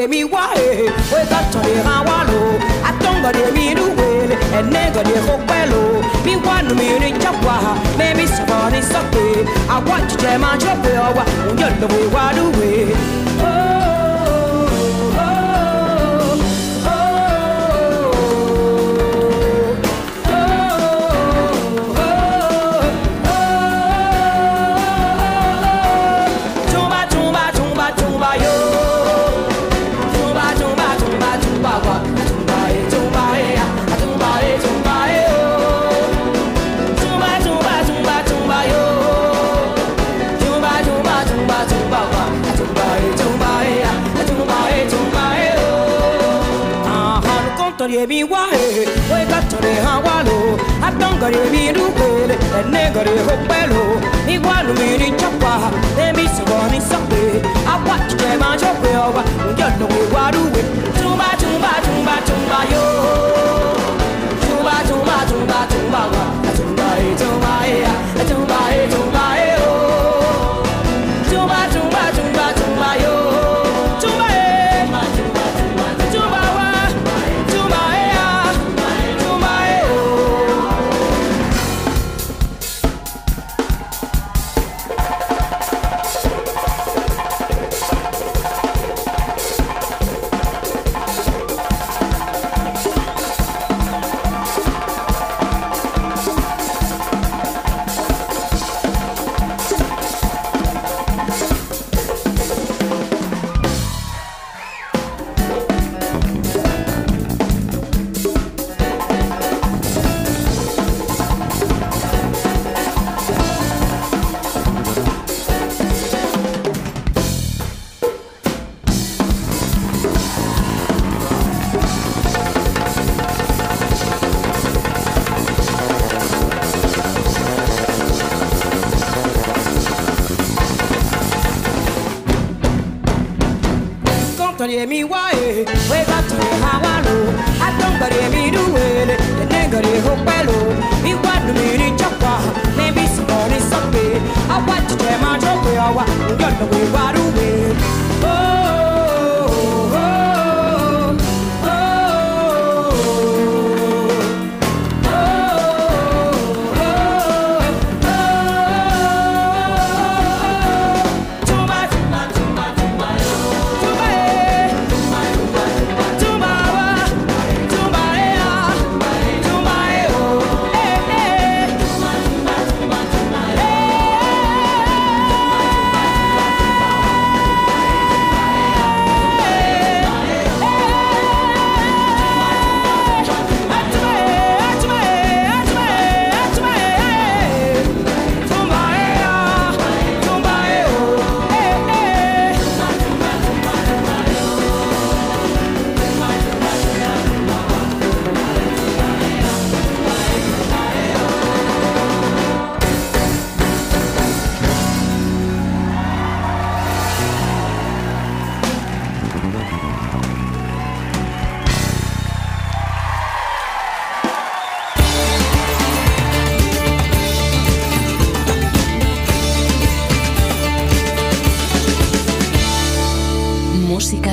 De mi wae, we got to the hawalo, atonga de mi ruwele, and nega de hopelo, mi one me in chapwa, maybe somebody suppe, I want to jam on your bill, you're 거리에 미루길 내 거리에 헛발로 이관우 미리 적과. 내 미소원이 썩비 아빠 주제 마저 배워와 결동이 와루에 줌바 줌바 줌바 줌바요. 줌바 줌바 줌바 줌바와.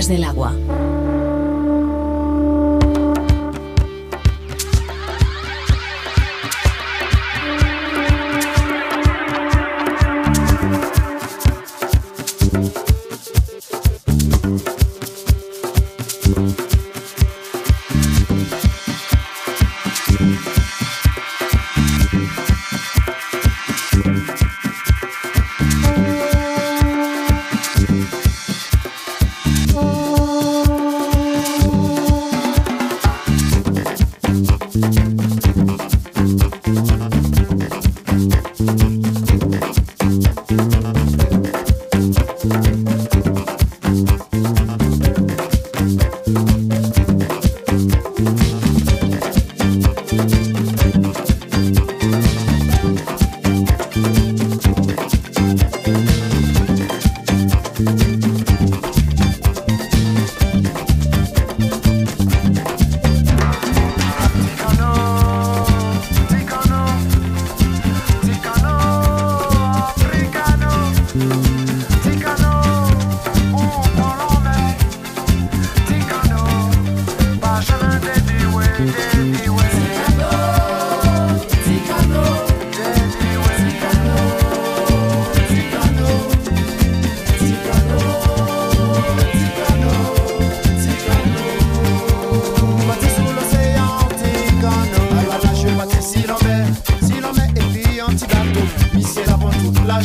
Del agua.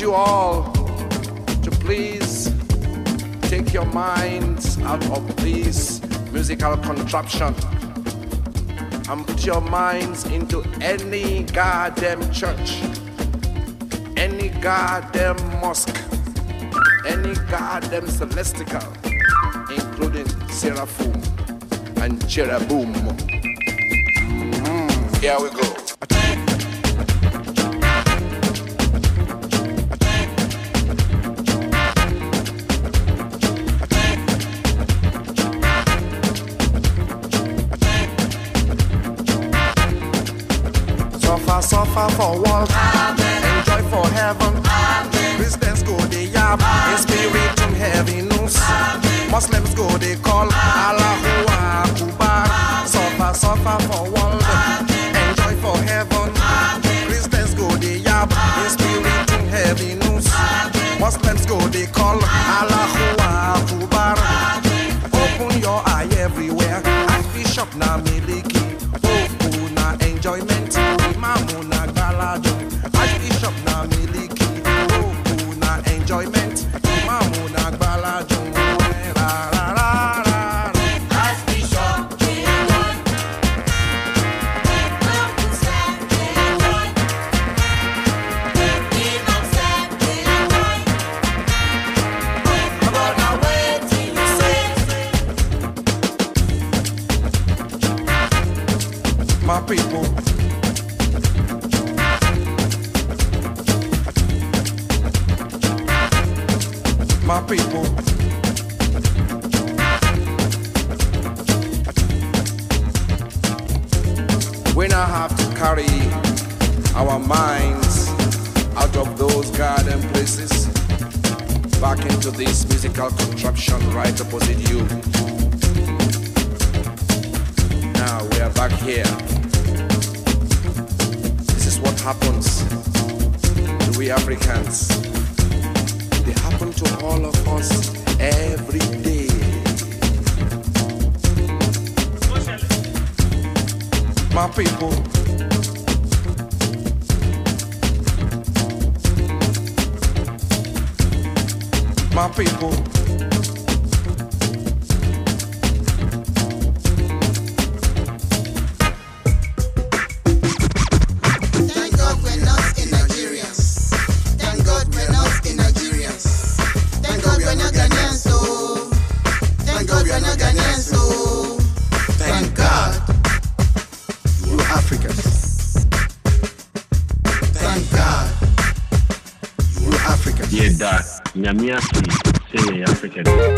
You all to please take your minds out of this musical contraption and put your minds into any goddamn church, any goddamn mosque, any goddamn celestial, including Seraphim and Cherubim. Mm, here we go. Suffer for world. Enjoy for heaven. Christians go they yab. In spirit in heaviness. Muslims go they call Allahu Akbar. Suffer, suffer for world. Enjoy for heaven. Christians go they. In spirit in heaviness. Muslims go they call Allahu Akbar. we now have to carry our minds out of those garden places back into this musical contraption right opposite you. Now we are back here. This is what happens to we Africans. They happen to all of us every day. my people. My people. Niasi, Sydney, African.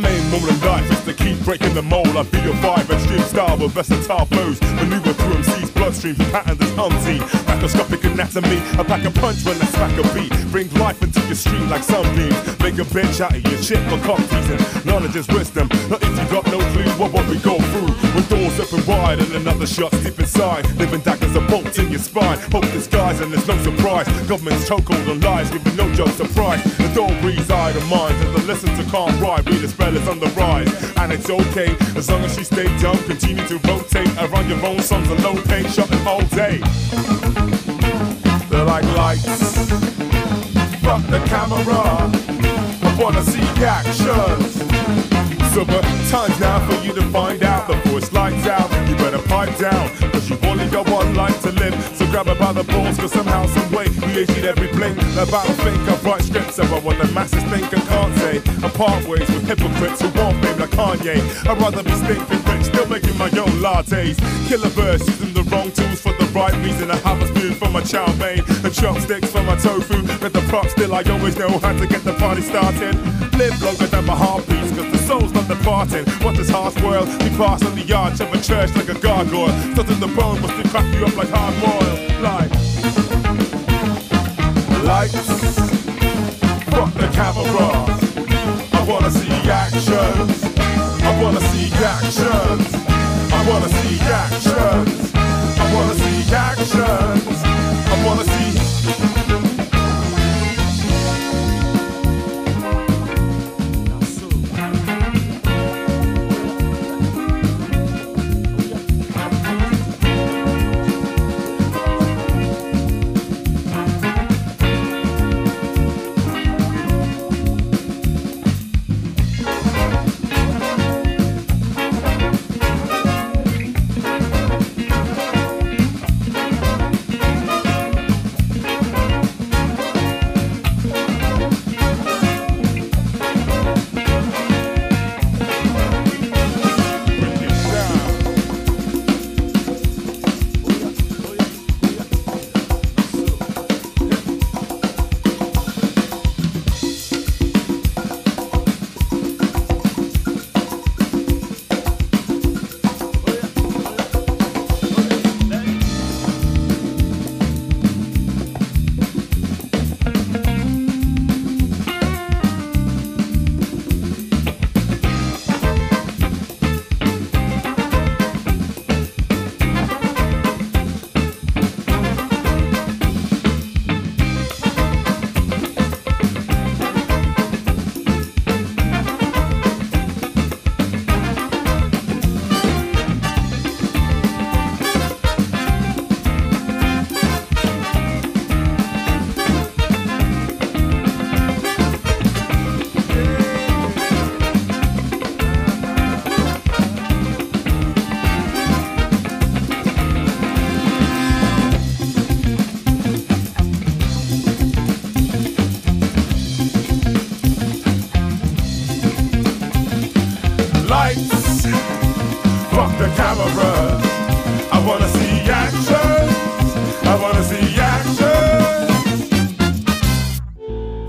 Main role in life is to keep breaking the mold. I be a vibe, extreme style with versatile flows. Maneuver through MC's bloodstream, patterns is unseen. Macroscopic anatomy, I pack a punch when I smack a beat. Bring life into your stream like sunbeams. Make a bench out of your shit for cock teasing. Knowledge is wisdom. Not if you got no clue what, what we go through. When doors open wide and another shot deep inside. Living daggers are bolts in your spine. Hope disguise and there's no surprise. Government's chokehold on lies, giving no joke surprise. The door breathes eye to mind. And the listen to calm ride. Read is on the rise. And it's okay as long as you stay dumb. Continue to rotate around your own songs and low pain shotting all day. They're like lights. Fuck the camera. I wanna see actions. So but time's now for you to find out Before it's lights out, you better pipe down Cause only got one life to live So grab her by the balls Cause somehow, some way We issued every blink. The battle think I write scripts about what the masses think and can't say. I part ways with hypocrites who want fame like Kanye. I'd rather be stinking rich Still making my own lattes. Killer verse using the wrong tools for the right reason. I have a spoon for my chow mein And chopsticks for my tofu. With the props still I always know how to get the party started. Live longer than my heartbeats Cause the soul's not departing. What this heart's world We pass on the arch of a church like a gargoyle. Stuck in the bone must be crack you up like hard boiled Like Lights Fuck the camera. I wanna see actions. I wanna see actions. I wanna see actions. I wanna see actions. I wanna see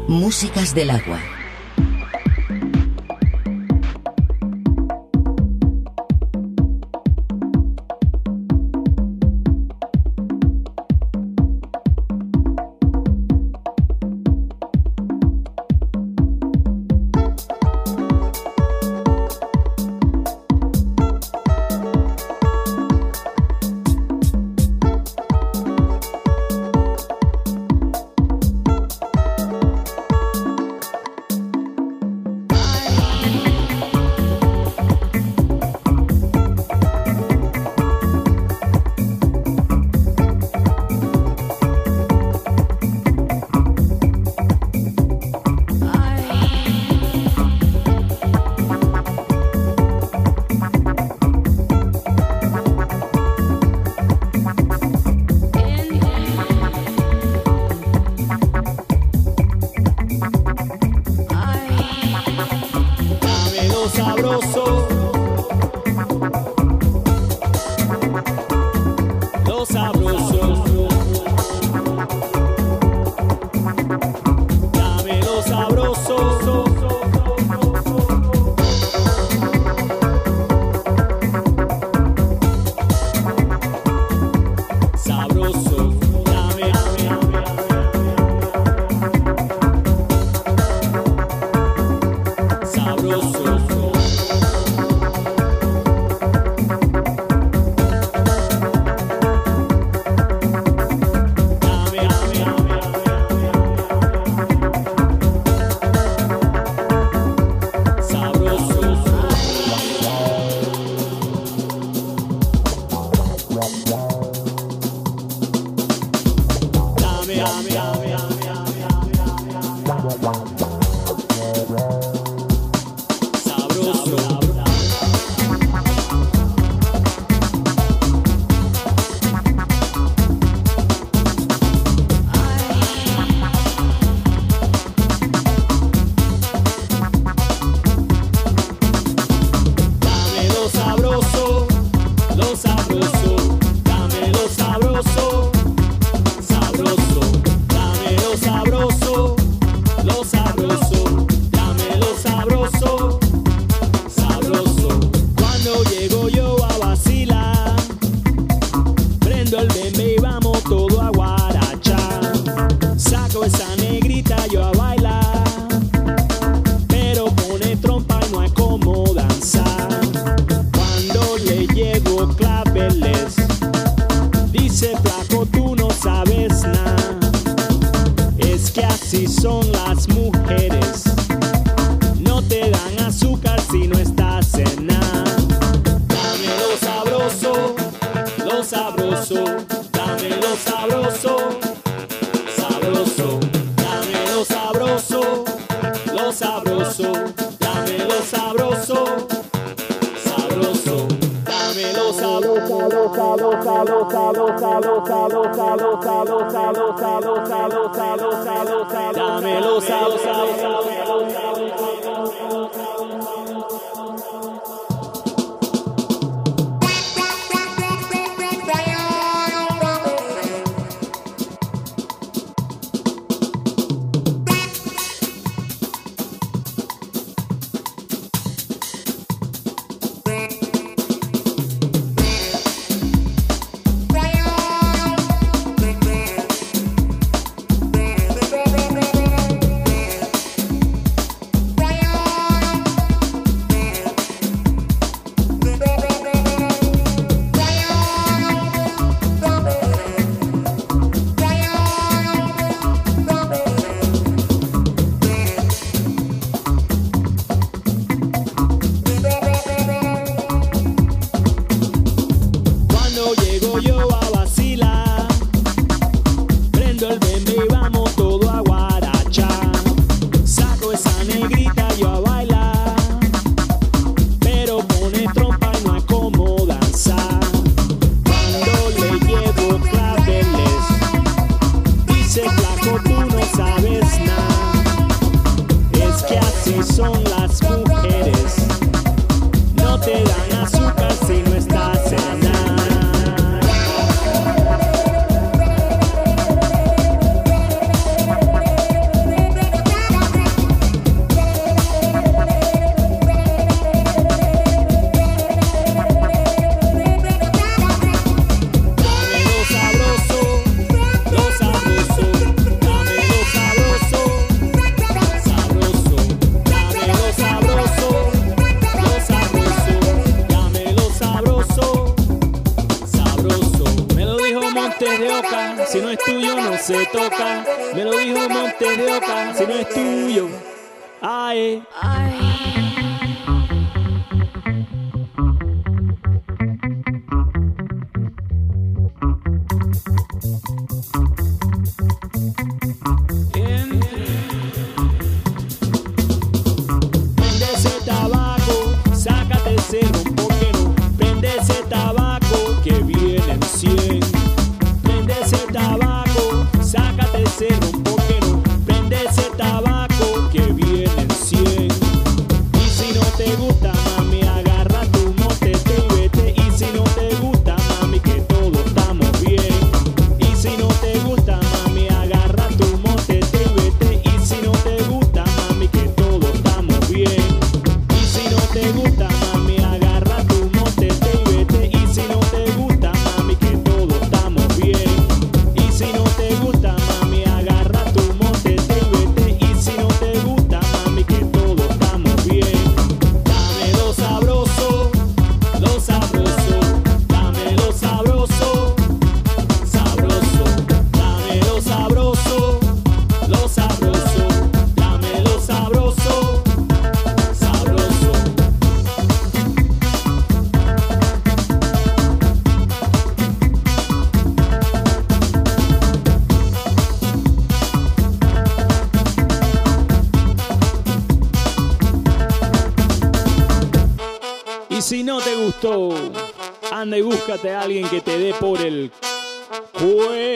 Músicas del agua. Oh. Me lo dijo Monte de Oca, si no es tuyo. Ay. Ay. búscate a alguien que te dé por el cuello.